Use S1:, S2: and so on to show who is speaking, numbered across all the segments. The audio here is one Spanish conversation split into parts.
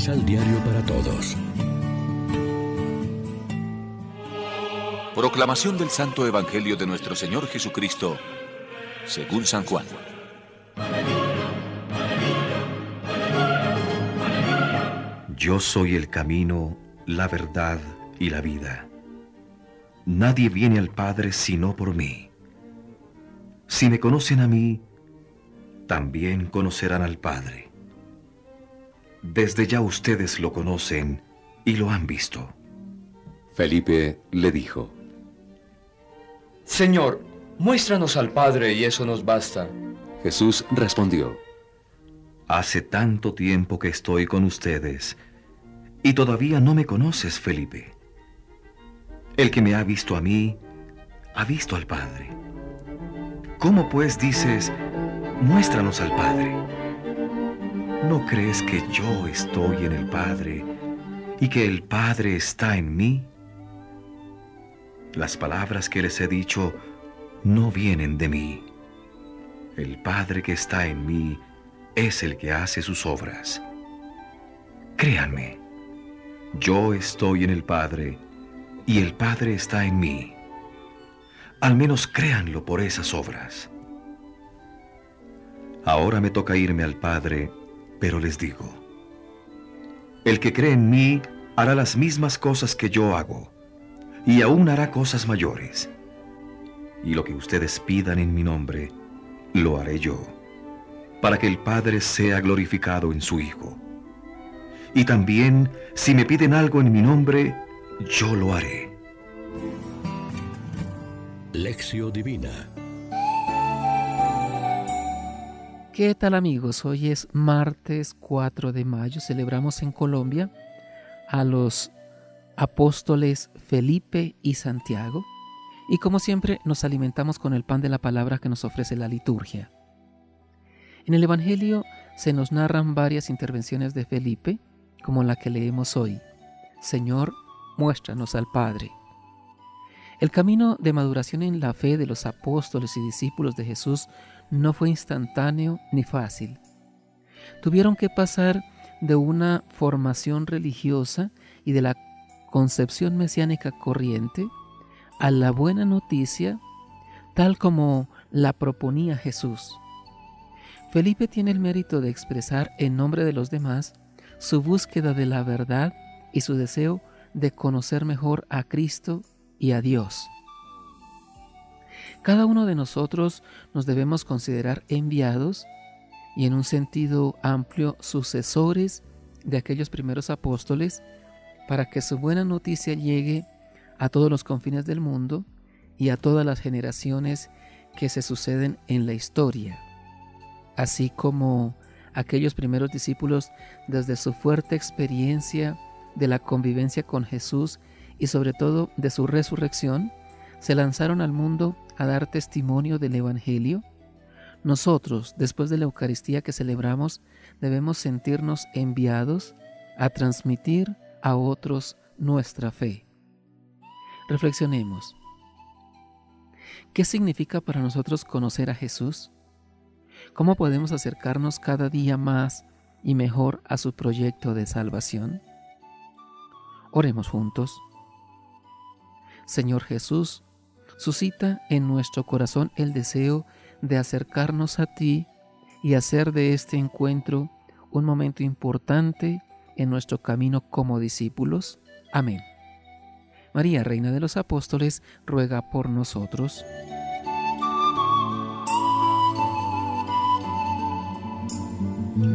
S1: Misal Diario para Todos.
S2: Proclamación del Santo Evangelio de nuestro Señor Jesucristo, según San Juan.
S3: Yo soy el camino, la verdad y la vida. Nadie viene al Padre sino por mí. Si me conocen a mí, también conocerán al Padre. Desde ya ustedes lo conocen y lo han visto.
S4: Felipe le dijo,
S5: Señor, muéstranos al Padre y eso nos basta.
S4: Jesús respondió,
S3: Hace tanto tiempo que estoy con ustedes y todavía no me conoces, Felipe. El que me ha visto a mí, ha visto al Padre. ¿Cómo pues dices, muéstranos al Padre? ¿No crees que yo estoy en el Padre y que el Padre está en mí? Las palabras que les he dicho no vienen de mí. El Padre que está en mí es el que hace sus obras. Créanme, yo estoy en el Padre y el Padre está en mí. Al menos créanlo por esas obras. Ahora me toca irme al Padre, pero les digo, el que cree en mí hará las mismas cosas que yo hago, y aún hará cosas mayores. Y lo que ustedes pidan en mi nombre, lo haré yo, para que el Padre sea glorificado en su Hijo. Y también, si me piden algo en mi nombre, yo lo haré.
S1: Lección Divina
S6: ¿Qué tal amigos? Hoy es martes 4 de mayo. Celebramos en Colombia a los apóstoles Felipe y Santiago. Y como siempre nos alimentamos con el pan de la palabra que nos ofrece la liturgia. En el Evangelio se nos narran varias intervenciones de Felipe, como la que leemos hoy. Señor, muéstranos al Padre. El camino de maduración en la fe de los apóstoles y discípulos de Jesús no fue instantáneo ni fácil. Tuvieron que pasar de una formación religiosa y de la concepción mesiánica corriente a la buena noticia tal como la proponía Jesús. Felipe tiene el mérito de expresar en nombre de los demás su búsqueda de la verdad y su deseo de conocer mejor a Cristo y a Dios. Cada uno de nosotros nos debemos considerar enviados y en un sentido amplio sucesores de aquellos primeros apóstoles para que su buena noticia llegue a todos los confines del mundo y a todas las generaciones que se suceden en la historia, así como aquellos primeros discípulos desde su fuerte experiencia de la convivencia con Jesús y sobre todo de su resurrección, se lanzaron al mundo a dar testimonio del Evangelio, nosotros, después de la Eucaristía que celebramos, debemos sentirnos enviados a transmitir a otros nuestra fe. Reflexionemos. ¿Qué significa para nosotros conocer a Jesús? ¿Cómo podemos acercarnos cada día más y mejor a su proyecto de salvación? Oremos juntos. Señor Jesús, suscita en nuestro corazón el deseo de acercarnos a ti y hacer de este encuentro un momento importante en nuestro camino como discípulos. Amén. María, Reina de los Apóstoles, ruega por nosotros.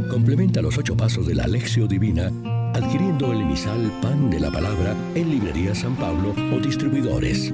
S1: Complementa los ocho pasos de la Alexio Divina adquiriendo el emisal Pan de la Palabra en Librería San Pablo o distribuidores.